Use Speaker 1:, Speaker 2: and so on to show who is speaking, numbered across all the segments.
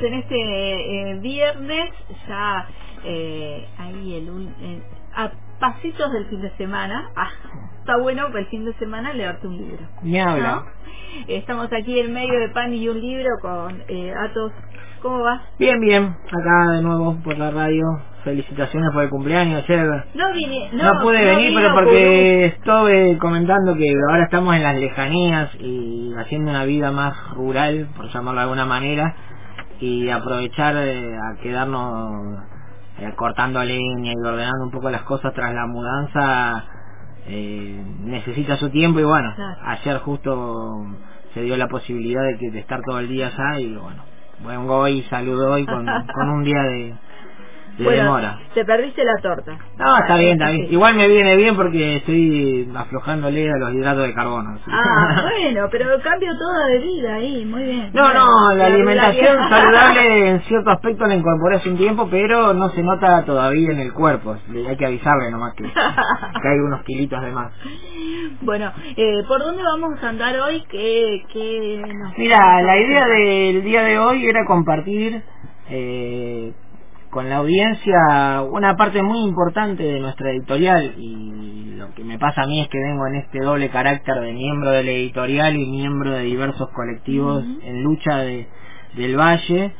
Speaker 1: Estamos en este eh, viernes, ya eh, ahí el, eh, a pasitos del fin de semana. Ah, está bueno el fin de semana leerte un libro.
Speaker 2: Ni habla.
Speaker 1: ¿no? Estamos aquí en medio de pan y un libro con eh, Atos. ¿Cómo vas?
Speaker 2: Bien, bien. Acá de nuevo por la radio. Felicitaciones por el cumpleaños ayer.
Speaker 1: No vine,
Speaker 2: No,
Speaker 1: no,
Speaker 2: pude venir, pero
Speaker 1: por
Speaker 2: porque estuve comentando que ahora estamos en las lejanías y haciendo una vida más rural, por llamarlo de alguna manera, y aprovechar eh, a quedarnos eh, cortando leña y ordenando un poco las cosas tras la mudanza. eh, necesita su tiempo y bueno,
Speaker 1: Claro.
Speaker 2: ayer justo se dio la posibilidad de, que, de estar todo el día allá y bueno, vengo hoy y saludo hoy con, con un día de, de
Speaker 1: bueno,
Speaker 2: demora.
Speaker 1: te perdiste la torta.
Speaker 2: No, está bien, está bien.
Speaker 1: Sí.
Speaker 2: Igual me viene bien porque estoy aflojándole a los hidratos de carbono. ¿sí?
Speaker 1: Ah, bueno, pero cambio todo de vida ahí, muy bien.
Speaker 2: No,
Speaker 1: Bueno,
Speaker 2: no, la alimentación saludable en cierto aspecto la incorporé hace un tiempo, pero no se nota todavía en el cuerpo. Hay que avisarle nomás que, que hay unos kilitos de más.
Speaker 1: Bueno, eh, ¿por dónde vamos a andar hoy? ¿Qué, qué nos
Speaker 2: Mira, la idea del día de hoy era compartir eh, con la audiencia una parte muy importante de nuestra editorial y lo que me pasa a mí es que vengo en este doble carácter de miembro de la editorial y miembro de diversos colectivos en lucha de, del Valle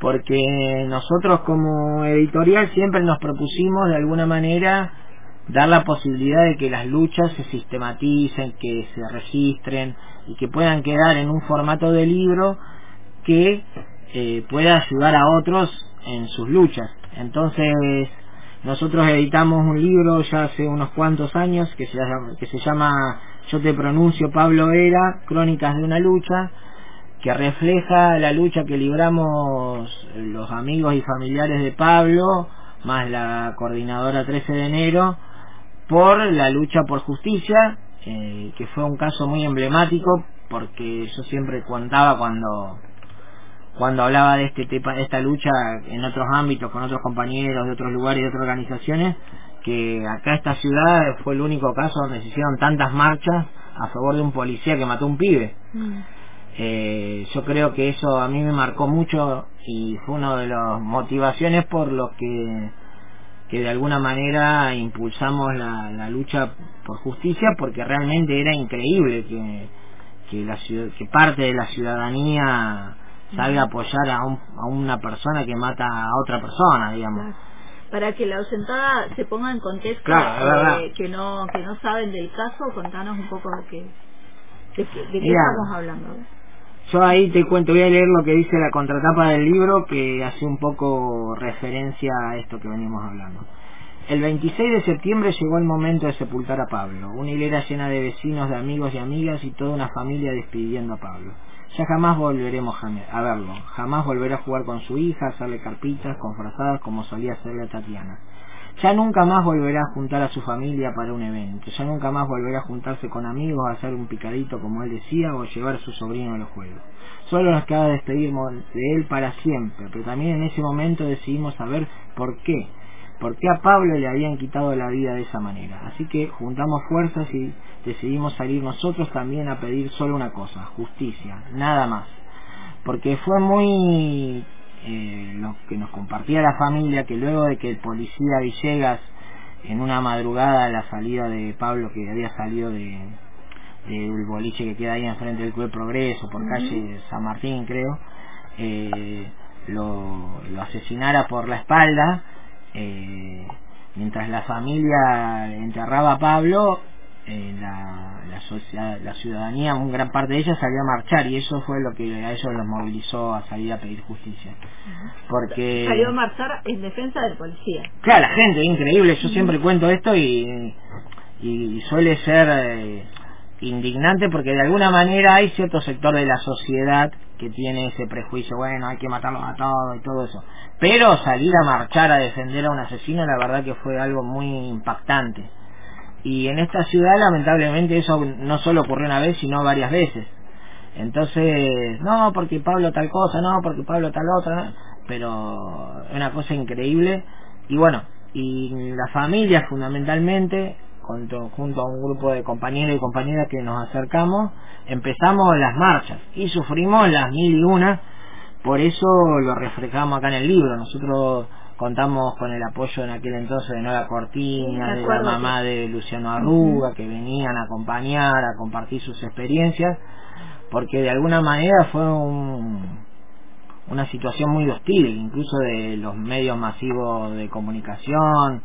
Speaker 2: porque nosotros como editorial siempre nos propusimos de alguna manera dar la posibilidad de que las luchas se sistematicen, que se registren y que puedan quedar en un formato de libro que eh, pueda ayudar a otros en sus luchas. Entonces, nosotros editamos un libro ya hace unos cuantos años que se llama, Yo te pronuncio Pablo Era, Crónicas de una lucha, que refleja la lucha que libramos los amigos y familiares de Pablo, más la coordinadora 13 de enero, por la lucha por justicia, eh, que fue un caso muy emblemático, porque yo siempre contaba cuando cuando hablaba de este tema, de esta lucha en otros ámbitos, con otros compañeros de otros lugares de otras organizaciones, que acá esta ciudad fue el único caso donde se hicieron tantas marchas a favor de un policía que mató a un pibe.
Speaker 1: Mm.
Speaker 2: Eh, yo creo que eso a mí me marcó mucho y fue una de las motivaciones por lo que que de alguna manera impulsamos la, la lucha por justicia porque realmente era increíble que, que, la ciudad- que parte de la ciudadanía salga a apoyar a, un- a una persona que mata a otra persona, digamos.
Speaker 1: Claro. Para que la ausentada se ponga en contexto,
Speaker 2: Claro,
Speaker 1: eh, que no que no saben del caso, contanos un poco de qué, de, qué- de qué estamos hablando.
Speaker 2: Yo ahí te cuento, voy a leer lo que dice la contratapa del libro que hace un poco referencia a esto que venimos hablando. El 26 de septiembre llegó el momento de sepultar a Pablo, una hilera llena de vecinos, de amigos y amigas y toda una familia despidiendo a Pablo. Ya jamás volveremos a verlo, jamás volverá a jugar con su hija, hacerle carpitas con frazadas como solía hacerle a Tatiana. Ya nunca más volverá a juntar a su familia para un evento, ya nunca más volverá a juntarse con amigos a hacer un picadito como él decía o llevar a su sobrino a los juegos. Solo nos queda despedirnos de él para siempre, pero también en ese momento decidimos saber por qué, por qué a Pablo le habían quitado la vida de esa manera. Así que juntamos fuerzas y decidimos salir nosotros también a pedir solo una cosa, justicia, nada más. Porque fue muy eh, lo que nos compartía la familia que luego de que el policía Villegas en una madrugada a la salida de Pablo que había salido de del boliche que queda ahí enfrente del Club Progreso por calle San Martín creo eh, lo, lo asesinara por la espalda eh, mientras la familia enterraba a Pablo eh, la, la, socia- la ciudadanía, una gran parte de ella salió a marchar y eso fue lo que a ellos los movilizó a salir a pedir justicia. Porque...
Speaker 1: Salió a marchar en defensa del policía.
Speaker 2: Claro, la gente, increíble, yo siempre cuento esto y, y suele ser eh, indignante porque de alguna manera hay cierto sector de la sociedad que tiene ese prejuicio, bueno, hay que matarlos a todos y todo eso. Pero salir a marchar a defender a un asesino, la verdad que fue algo muy impactante. Y en esta ciudad, lamentablemente, eso no solo ocurrió una vez, sino varias veces. Entonces, no, porque Pablo tal cosa, no, porque Pablo tal otra, ¿no? pero es una cosa increíble. Y bueno, y la familia fundamentalmente, junto, junto a un grupo de compañeros y compañeras que nos acercamos, empezamos las marchas y sufrimos las mil y una, por eso lo reflejamos acá en el libro. Nosotros contamos con el apoyo en aquel entonces de Nora Cortina, de la mamá de Luciano Arruga, que venían a acompañar, a compartir sus experiencias, porque de alguna manera fue un, una situación muy hostil, incluso de los medios masivos de comunicación,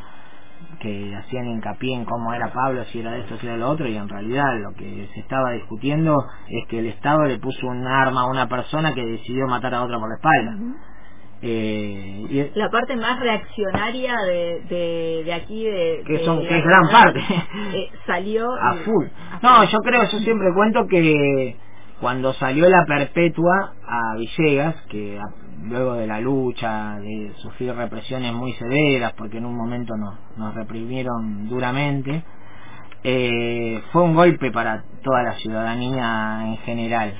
Speaker 2: que hacían hincapié en cómo era Pablo, si era esto, si era lo otro, y en realidad lo que se estaba discutiendo es que el Estado le puso un arma a una persona que decidió matar a otra por la espalda.
Speaker 1: Eh, la parte más reaccionaria de, de, aquí de
Speaker 2: que son que es gran parte
Speaker 1: eh, salió
Speaker 2: a full. no yo creo yo siempre cuento que cuando salió la perpetua a Villegas que luego de la lucha de sufrir represiones muy severas porque en un momento nos, nos reprimieron duramente eh, fue un golpe para toda la ciudadanía en general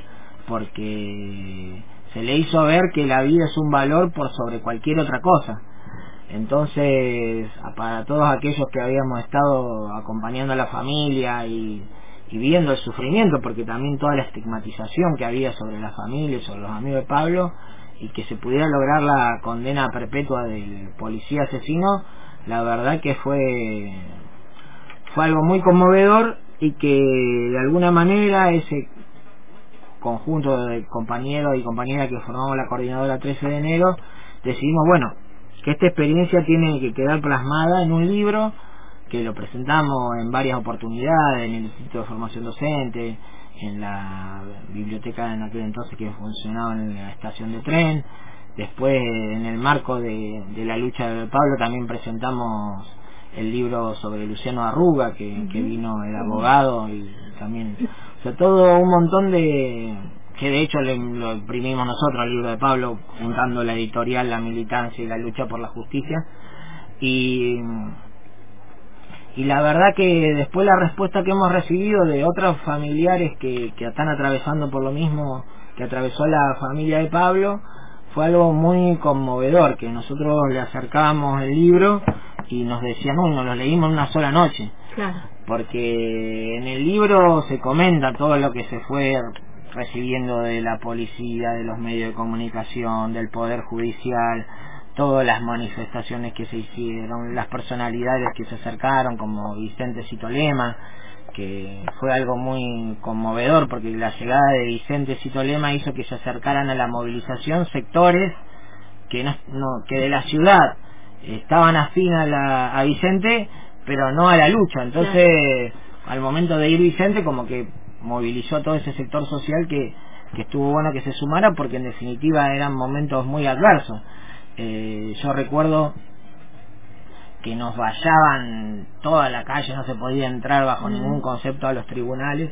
Speaker 2: porque se le hizo ver que la vida es un valor por sobre cualquier otra cosa. Entonces, para todos aquellos que habíamos estado acompañando a la familia y, viendo el sufrimiento, porque también toda la estigmatización que había sobre la familia sobre los amigos de Pablo, y que se pudiera lograr la condena perpetua del policía asesino, la verdad que fue, fue algo muy conmovedor y que de alguna manera ese conjunto de compañeros y compañeras que formamos la coordinadora 13 de enero, decidimos, bueno, que esta experiencia tiene que quedar plasmada en un libro que lo presentamos en varias oportunidades, en el Instituto de Formación Docente, en la biblioteca en aquel entonces que funcionaba en la estación de tren, después en el marco de, la lucha de Pablo también presentamos el libro sobre Luciano Arruga, que, vino el abogado y también, o sea, todo un montón de, que de hecho lo imprimimos nosotros, el libro de Pablo, juntando la editorial, la militancia y la lucha por la justicia, y, y la verdad que después la respuesta que hemos recibido de otros familiares que, que están atravesando por lo mismo que atravesó la familia de Pablo, fue algo muy conmovedor, que nosotros le acercábamos el libro y nos decían, uy, nos lo leímos en una sola noche. Porque en el libro se comenta todo lo que se fue recibiendo de la policía, de los medios de comunicación, del Poder Judicial, todas las manifestaciones que se hicieron, las personalidades que se acercaron, como Vicente Citolema, que fue algo muy conmovedor porque la llegada de Vicente Citolema hizo que se acercaran a la movilización sectores que de la ciudad estaban afín a Vicente pero no a la lucha entonces al momento de ir Vicente como que movilizó a todo ese sector social que, que estuvo bueno que se sumara porque en definitiva eran momentos muy adversos eh, yo recuerdo que nos vallaban toda la calle, no se podía entrar bajo ningún concepto a los tribunales.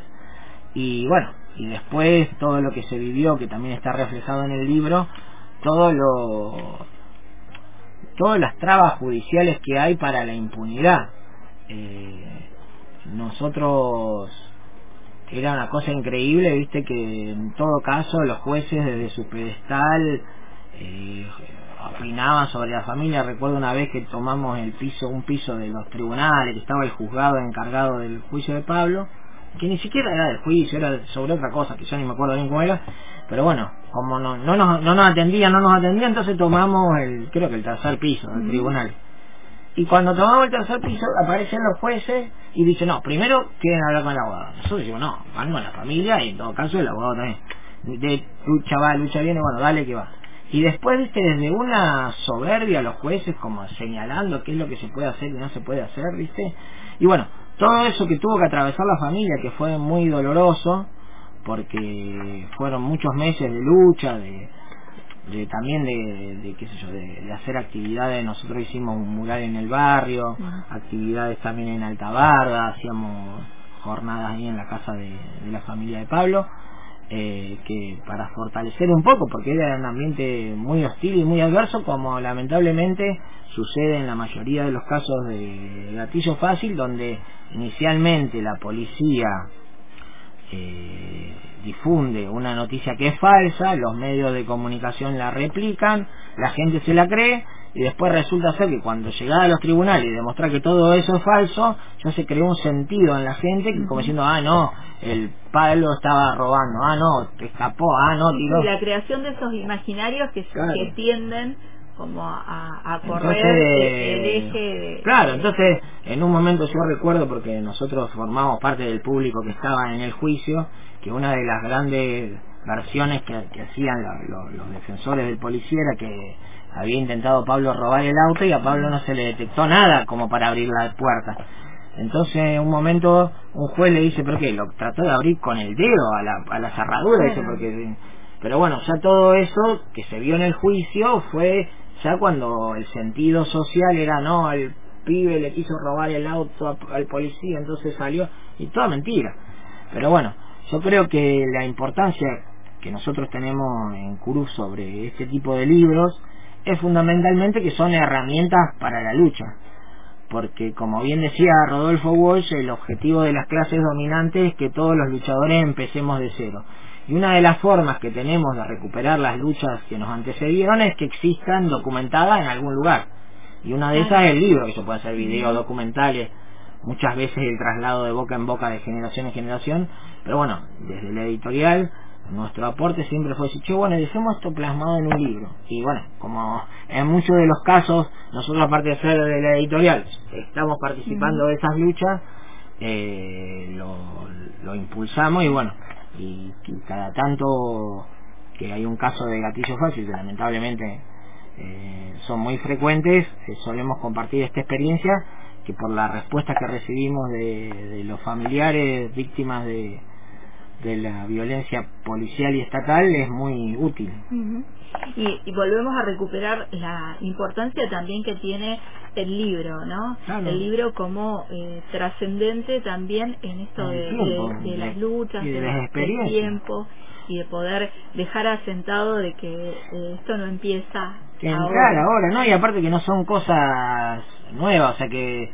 Speaker 2: Y bueno, y después todo lo que se vivió, que también está reflejado en el libro, todo lo todas las trabas judiciales que hay para la impunidad. Eh, nosotros era una cosa increíble, viste que en todo caso los jueces desde su pedestal eh, opinaban sobre la familia. Recuerdo una vez que tomamos el piso, un piso de los tribunales, que estaba el juzgado encargado del juicio de Pablo, que ni siquiera era del juicio, era sobre otra cosa, que yo ni me acuerdo bien cómo era, pero bueno, como no, no, nos, no nos atendía, no nos atendía, entonces tomamos el, creo que el tercer piso del tribunal. Y cuando tomamos el tercer piso, aparecen los jueces y dicen, no, primero quieren hablar con el abogado. Nosotros decimos, no, van con la familia y en todo caso el abogado también. De lucha va, lucha viene, bueno, dale que va. Y después, viste, desde una soberbia los jueces como señalando qué es lo que se puede hacer y no se puede hacer, viste. Y bueno, todo eso que tuvo que atravesar la familia, que fue muy doloroso, porque fueron muchos meses de lucha, de, de también de, de, qué sé yo, de, hacer actividades. Nosotros hicimos un mural en el barrio, actividades también en Altabarda, hacíamos jornadas ahí en la casa de la familia de Pablo eh, que para fortalecer un poco, porque era un ambiente muy hostil y muy adverso, como lamentablemente sucede en la mayoría de los casos de gatillo fácil, donde inicialmente la policía eh, difunde una noticia que es falsa, los medios de comunicación la replican, la gente se la cree y después resulta ser que cuando llegaba a los tribunales y demostrar que todo eso es falso, ya se creó un sentido en la gente como diciendo, ah, no, el Pablo estaba robando, ah, no, te escapó, ah, no, tiró.
Speaker 1: Y la creación de esos imaginarios que, que tienden como a, a correr
Speaker 2: entonces,
Speaker 1: el eje de...
Speaker 2: Claro, entonces en un momento yo recuerdo, porque nosotros formamos parte del público que estaba en el juicio, que una de las grandes versiones que, hacían los defensores del policía era que había intentado Pablo robar el auto y a Pablo no se le detectó nada como para abrir la puerta. Entonces, en un momento, un juez le dice, ¿pero qué? Lo trató de abrir con el dedo a la, a la cerradura, dice, porque... Pero bueno, ya todo eso que se vio en el juicio fue ya cuando el sentido social era, no, al pibe le quiso robar el auto al policía, entonces salió, y toda mentira. Pero bueno, yo creo que la importancia que nosotros tenemos en Cruz sobre este tipo de libros es fundamentalmente que son herramientas para la lucha. Porque como bien decía Rodolfo Walsh, el objetivo de las clases dominantes es que todos los luchadores empecemos de cero. Y una de las formas que tenemos de recuperar las luchas que nos antecedieron es que existan documentadas en algún lugar. Y una de esas es el libro, que se puede hacer videos documentales, muchas veces el traslado de boca en boca de generación en generación, pero bueno, desde la editorial nuestro aporte siempre fue decir, che, bueno, dejemos esto plasmado en un libro. Y bueno, como en muchos de los casos, nosotros aparte de ser de la editorial, estamos participando de esas luchas, eh, lo, lo, impulsamos y bueno, y, cada tanto que hay un caso de gatillo fácil, que lamentablemente eh, son muy frecuentes, eh, solemos compartir esta experiencia que por la respuesta que recibimos de los familiares víctimas de, de la violencia policial y estatal es muy útil.
Speaker 1: y, volvemos a recuperar la importancia también que tiene el libro, ¿no? El libro como eh, trascendente también en esto de, las luchas,
Speaker 2: y de,
Speaker 1: las del tiempo y de poder dejar asentado de que eh, esto no empieza
Speaker 2: que ahora. ahora, ¿no? Y aparte que no son cosas nuevas, o sea que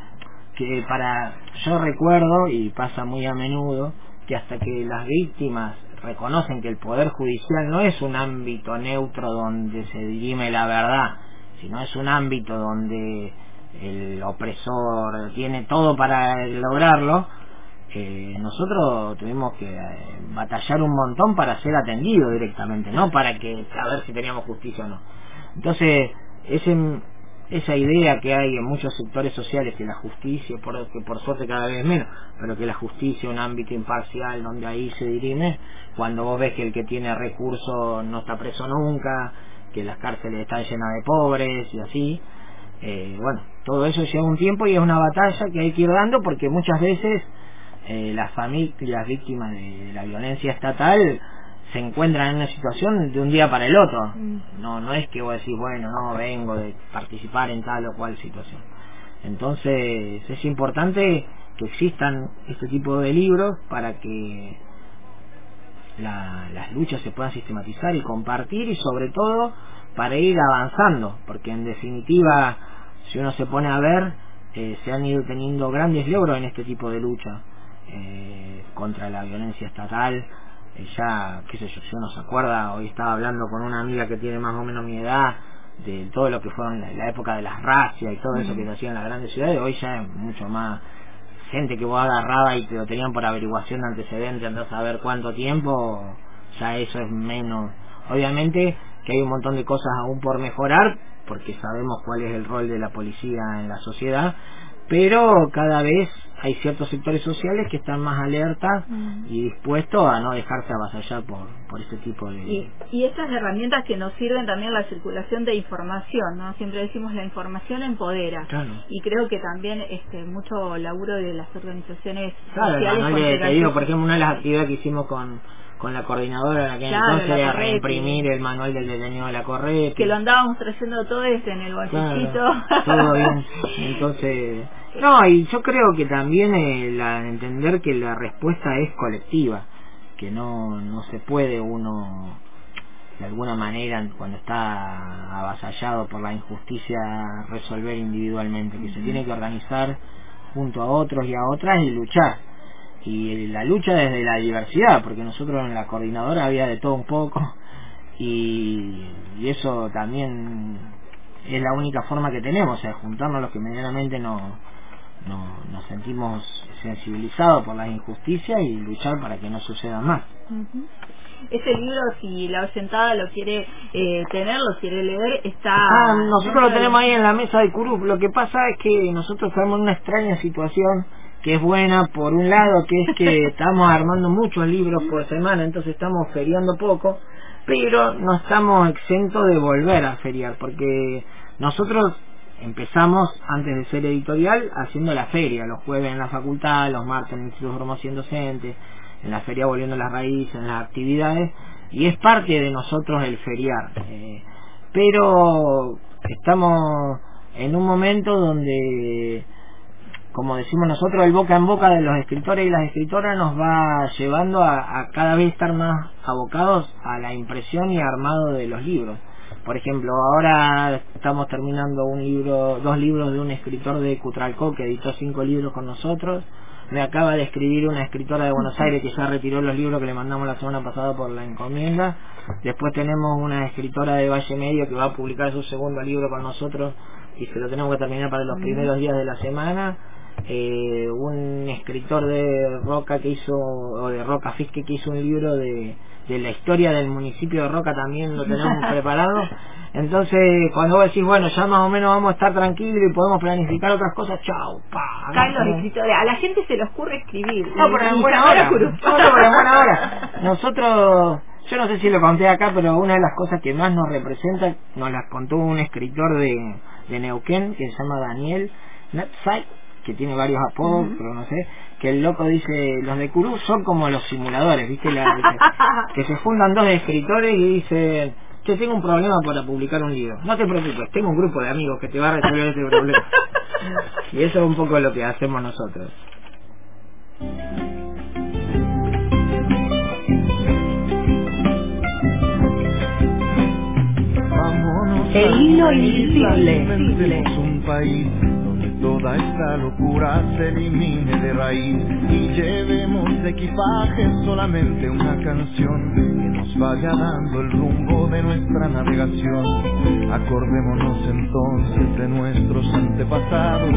Speaker 2: que para yo recuerdo y pasa muy a menudo que hasta que las víctimas reconocen que el Poder Judicial no es un ámbito neutro donde se dirime la verdad, sino es un ámbito donde el opresor tiene todo para lograrlo, eh, nosotros tuvimos que eh, batallar un montón para ser atendidos directamente, no para que a ver si teníamos justicia o no. Entonces, ese esa idea que hay en muchos sectores sociales que la justicia, por, que por suerte cada vez menos, pero que la justicia es un ámbito imparcial donde ahí se dirime, cuando vos ves que el que tiene recursos no está preso nunca, que las cárceles están llenas de pobres y así, eh, bueno, todo eso lleva un tiempo y es una batalla que hay que ir dando porque muchas veces eh, las las víctimas de la violencia estatal se encuentran en una situación de un día para el otro. Mm. No, no es que vos decís, bueno, no, vengo de participar en tal o cual situación. Entonces es importante que existan este tipo de libros para que las luchas se puedan sistematizar y compartir y sobre todo para ir avanzando, porque en definitiva, si uno se pone a ver, eh, se han ido teniendo grandes logros en este tipo de lucha eh, contra la violencia estatal, ya, qué sé yo, si uno se acuerda, hoy estaba hablando con una amiga que tiene más o menos mi edad, de todo lo que fueron la, la época de las racias y todo eso que se hacía en las grandes ciudades, hoy ya es mucho más gente que vos agarraba y te lo tenían por averiguación de antecedentes, andás a ver cuánto tiempo, ya eso es menos. Obviamente que hay un montón de cosas aún por mejorar, porque sabemos cuál es el rol de la policía en la sociedad, pero cada vez hay ciertos sectores sociales que están más alertas mm. y dispuestos a no dejarse avasallar por, por este tipo de...
Speaker 1: Y, y estas herramientas que nos sirven también la circulación de información, ¿no? Siempre decimos la información empodera. Y creo que también este mucho laburo de las organizaciones
Speaker 2: sociales... te digo, por ejemplo, una de las actividades que hicimos con con la coordinadora en aquel entonces a reimprimir el manual del detenido de la correa
Speaker 1: que lo andábamos trayendo todo este en el bolsillito
Speaker 2: todo bien entonces no y yo creo que también el entender que la respuesta es colectiva que no no se puede uno de alguna manera cuando está avasallado por la injusticia resolver individualmente que se tiene que organizar junto a otros y a otras y luchar y la lucha desde la diversidad, porque nosotros en la coordinadora había de todo un poco y, eso también es la única forma que tenemos, o sea, juntarnos los que medianamente no, no nos sentimos sensibilizados por las injusticias y luchar para que no suceda más.
Speaker 1: Ese libro, si la oyentada lo quiere eh, tener, lo quiere leer, está...
Speaker 2: Ah, nosotros lo tenemos ahí en la mesa de Curup. Lo que pasa es que nosotros estamos en una extraña situación que es buena por un lado, que es que estamos armando muchos libros por semana, entonces estamos feriando poco, pero no estamos exentos de volver a feriar, porque nosotros empezamos antes de ser editorial haciendo la feria, los jueves en la facultad, los martes en el Instituto de Formación Docente, en la feria volviendo a las raíces, en las actividades, y es parte de nosotros el feriar. Eh, pero estamos en un momento donde, como decimos nosotros, el boca en boca de los escritores y las escritoras nos va llevando a, a cada vez estar más abocados a la impresión y armado de los libros. Por ejemplo, ahora estamos terminando un libro, dos libros de un escritor de Cutralcó que editó cinco libros con nosotros me acaba de escribir una escritora de Buenos Aires que ya retiró los libros que le mandamos la semana pasada por la encomienda. Después tenemos una escritora de Valle Medio que va a publicar su segundo libro con nosotros y se lo tenemos que terminar para los primeros días de la semana. Eh, un escritor de Roca que hizo, o de Roca Fisque que hizo un libro de, de la historia del municipio de Roca también lo tenemos preparado. Entonces, cuando vos decís, bueno, ya más o menos vamos a estar tranquilos y podemos planificar otras cosas, chau, pa.
Speaker 1: los escritores. A la gente se le ocurre escribir.
Speaker 2: No, pero en buena hora. No, pero en buena hora. Nosotros, yo no sé si lo conté acá, pero una de las cosas que más nos representa, nos las contó un escritor de, de Neuquén, que se llama Daniel Netzai, que tiene varios apodos, pero no sé, que el loco dice, los de Curú son como los simuladores, ¿viste? La, que se fundan dos escritores y dicen, yo tengo un problema para publicar un libro. No te preocupes, tengo un grupo de amigos que te va a resolver ese problema. y eso es un poco lo que hacemos nosotros.
Speaker 3: El hilo invisible.
Speaker 4: Un país toda esta locura se elimine de raíz y llevemos de equipaje solamente una canción vaya dando el rumbo de nuestra navegación. Acordémonos entonces de nuestros antepasados,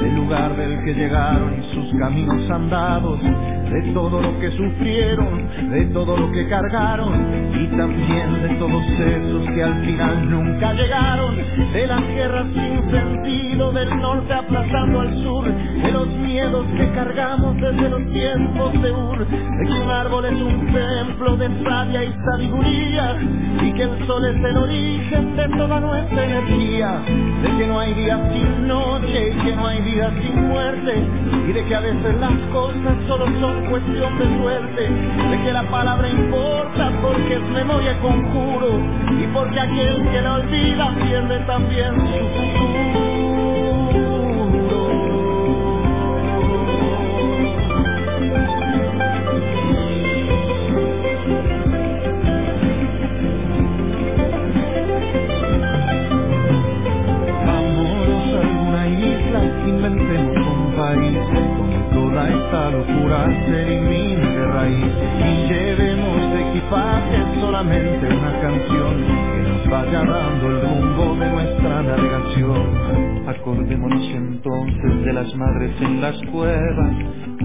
Speaker 4: del lugar del que llegaron y sus caminos andados, de todo lo que sufrieron, de todo lo que cargaron y también de todos esos que al final nunca llegaron, de las guerras sin sentido, del norte aplazando al sur, de los miedos que cargamos desde los tiempos de Ur, de que un árbol es un templo de sabia y sabiduría y que el sol es el origen de toda nuestra energía, de que no hay día sin noche y que no hay día sin muerte. Y de que a veces las cosas solo son cuestión de suerte, de que la palabra importa porque es memoria conjuro. Y porque aquel que la olvida pierde también su futuro. Locura se elimine raíz y llevemos equipaje solamente una canción que nos vaya dando el rumbo de nuestra navegación. Acordémonos entonces de las madres en las cuevas,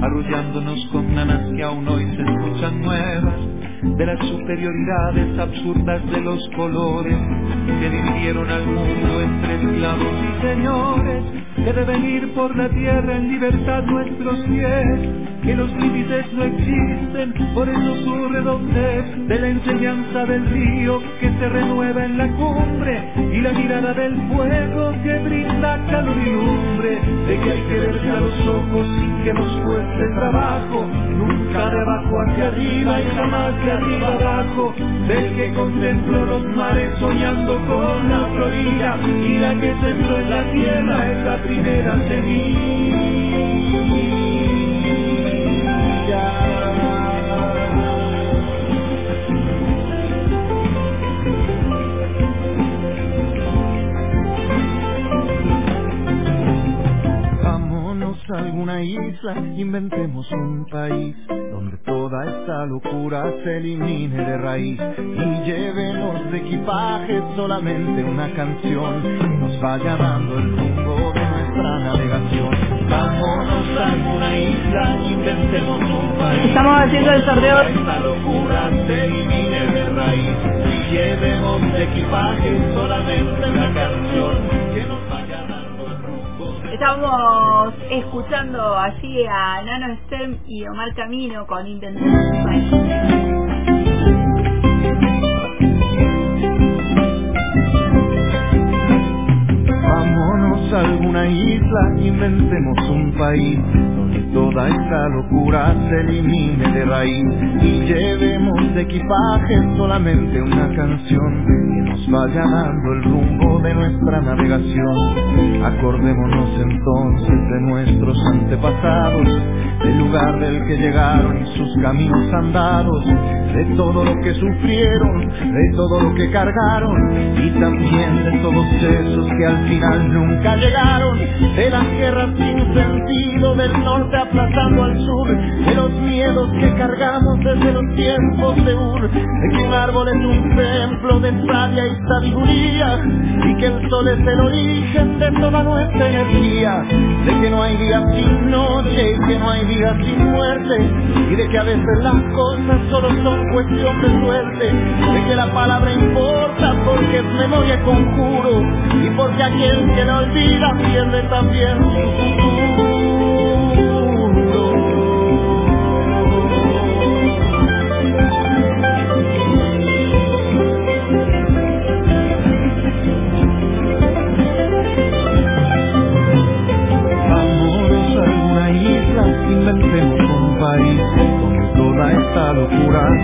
Speaker 4: arrullándonos con nanas que aún hoy se escuchan nuevas, de las superioridades absurdas de los colores que dividieron al mundo entre esclavos y señores que deben ir por la tierra en libertad nuestros pies, que los límites no existen, por eso su redondez de la enseñanza del río que se renueva en la cumbre y la mirada del fuego que brinda calor de que hay que verse a los ojos sin que nos cueste trabajo, nunca de abajo hacia arriba y jamás de arriba abajo, del que contempló los mares soñando con la florida y la que sembró en la tierra es la primera semilla. Isla inventemos un país donde toda esta locura se elimine de raíz y llevemos de equipaje solamente una canción que nos vaya dando el rumbo de nuestra navegación. Vámonos a alguna isla, inventemos un país.
Speaker 1: Estamos haciendo el sorteo.
Speaker 4: Esta locura se elimine de raíz y llevemos de equipaje solamente una canción que nos vaya.
Speaker 1: Estamos escuchando allí a Nano Stem y Omar Camino con país.
Speaker 4: Vámonos a alguna isla, inventemos un país toda esta locura se elimine de raíz y llevemos de equipaje solamente una canción que nos vaya dando el rumbo de nuestra navegación. Acordémonos entonces de nuestros antepasados, del lugar del que llegaron y sus caminos andados, de todo lo que sufrieron, de todo lo que cargaron y también de todos esos que al final nunca llegaron, de las guerras sin sentido del norte aplazando al sur, de los miedos que cargamos desde los tiempos de Ur, de que un árbol es un templo de sabia y sabiduría y que el sol es el origen de toda nuestra energía, de que no hay día sin noche y que no hay y de que a veces las cosas solo son cuestión de suerte, de que la palabra importa porque es memoria conjuro y porque aquel que la olvida pierde también su Vámonos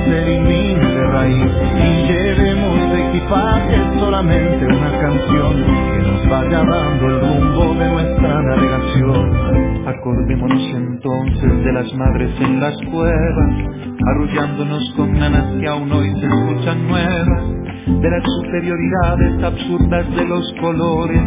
Speaker 4: locura se elimine de raíz y llevemos de equipaje solamente una canción que nos vaya dando el Acordémonos entonces de las madres en las cuevas, arrullándonos con nanas que aún hoy se escuchan nuevas, de las superioridades absurdas de los colores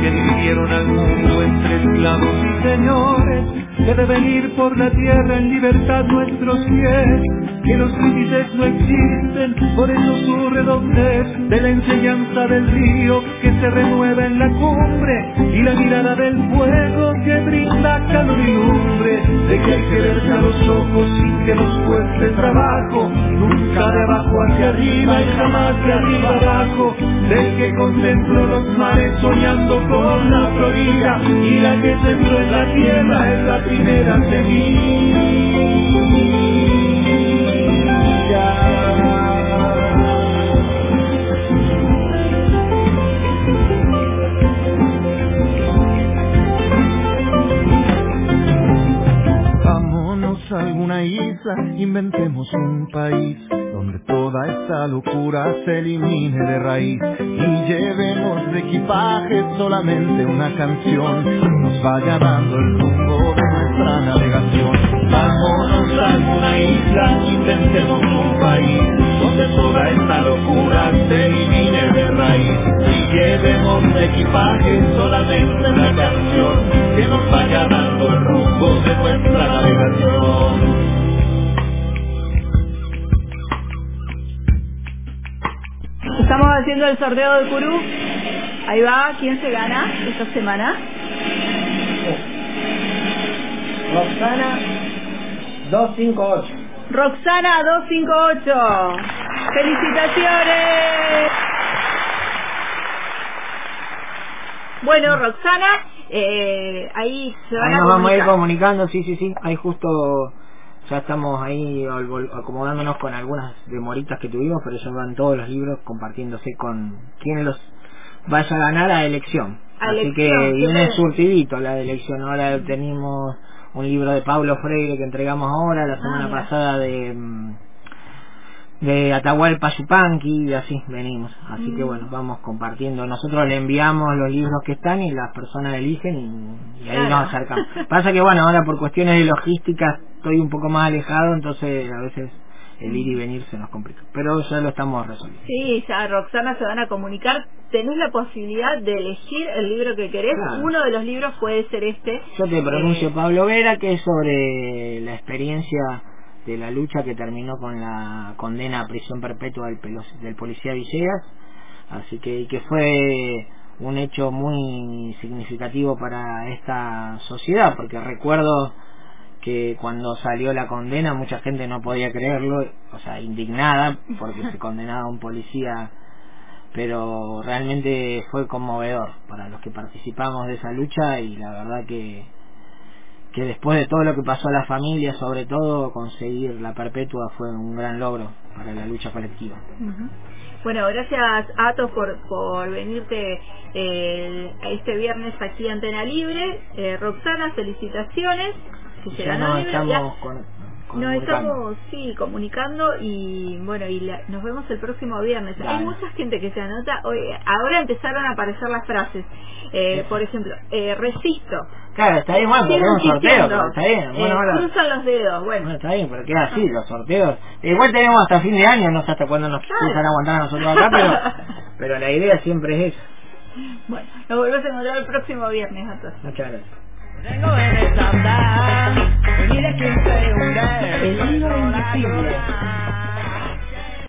Speaker 4: que dividieron al mundo entre esclavos y señores, que deben ir por la tierra en libertad nuestros pies, que los límites no existen, por eso su redondez, de la enseñanza del río que se renueva en la cumbre, y la mirada del fuego que brinda de que hay que verse a los ojos sin que nos cueste trabajo, nunca de abajo hacia arriba y jamás de arriba abajo, del que contemplo los mares soñando con la Florida, y la que sembró en la tierra es la primera semilla. Inventemos un país donde toda esta locura se elimine de raíz y llevemos de equipaje solamente una canción que nos vaya dando el rumbo de nuestra navegación. Vámonos a alguna isla, inventemos un país donde toda esta locura se elimine de raíz y llevemos de equipaje solamente una canción que nos vaya dando el rumbo de nuestra navegación.
Speaker 1: Estamos haciendo el sorteo del Curú. Ahí va, ¿quién se gana esta semana?
Speaker 2: Roxana 258.
Speaker 1: Roxana 258. ¡Felicitaciones! Bueno, Roxana, eh, ahí se van
Speaker 2: Ahí
Speaker 1: a
Speaker 2: nos vamos a ir comunicando, sí, sí, sí. Ahí justo ya estamos ahí acomodándonos con algunas demoritas que tuvimos, pero ya van todos los libros compartiéndose con quien los vaya a ganar a elección.
Speaker 1: A
Speaker 2: Así
Speaker 1: elección,
Speaker 2: que viene
Speaker 1: bien.
Speaker 2: surtidito la de elección. Ahora tenemos un libro de Pablo Freire que entregamos ahora, la semana
Speaker 1: mira.
Speaker 2: pasada de mm, de Atahualpa Yupanqui y así venimos. Así que
Speaker 1: Mm.
Speaker 2: bueno, vamos compartiendo. Nosotros le enviamos los libros que están y las personas eligen y, y ahí
Speaker 1: Claro.
Speaker 2: nos acercamos. Pasa que bueno, ahora por cuestiones de logística estoy un poco más alejado, entonces a veces el ir y venir se nos complica. Pero ya lo estamos resolviendo.
Speaker 1: Sí, ya Roxana se van a comunicar tenés la posibilidad de elegir el libro que querés. Uno de los libros puede ser este.
Speaker 2: Yo te pronuncio eh, Pablo Vera, que es sobre la experiencia de la lucha que terminó con la condena a prisión perpetua del, del policía Villegas. Así que, que fue un hecho muy significativo para esta sociedad, porque recuerdo que cuando salió la condena mucha gente no podía creerlo, o sea, indignada porque se condenaba a un policía, pero realmente fue conmovedor para los que participamos de esa lucha y la verdad que que después de todo lo que pasó a la familia, sobre todo conseguir la perpetua fue un gran logro para la lucha colectiva.
Speaker 1: Bueno, gracias Atos por, por venirte eh, este viernes aquí a Antena Libre. Eh, Roxana, felicitaciones.
Speaker 2: Ya no estamos con,
Speaker 1: nos estamos, sí, comunicando y bueno, y nos vemos el próximo viernes. Hay mucha gente que se anota. Hoy, ahora empezaron a aparecer las frases. Eh, por ejemplo, eh, resisto.
Speaker 2: Claro, está bien, bueno, porque un sorteo, pero está bien. Bueno,
Speaker 1: eh, cruzan los dedos, bueno.
Speaker 2: bueno. Está bien, pero queda así, los sorteos. Igual tenemos hasta fin de año, no sé hasta cuándo nos empiezan a aguantar a nosotros acá, pero, pero la idea siempre es esa.
Speaker 1: Bueno, nos volvemos a encontrar el próximo viernes, a todos.
Speaker 2: Muchas gracias.
Speaker 3: Hunde,
Speaker 1: el hilo invisible.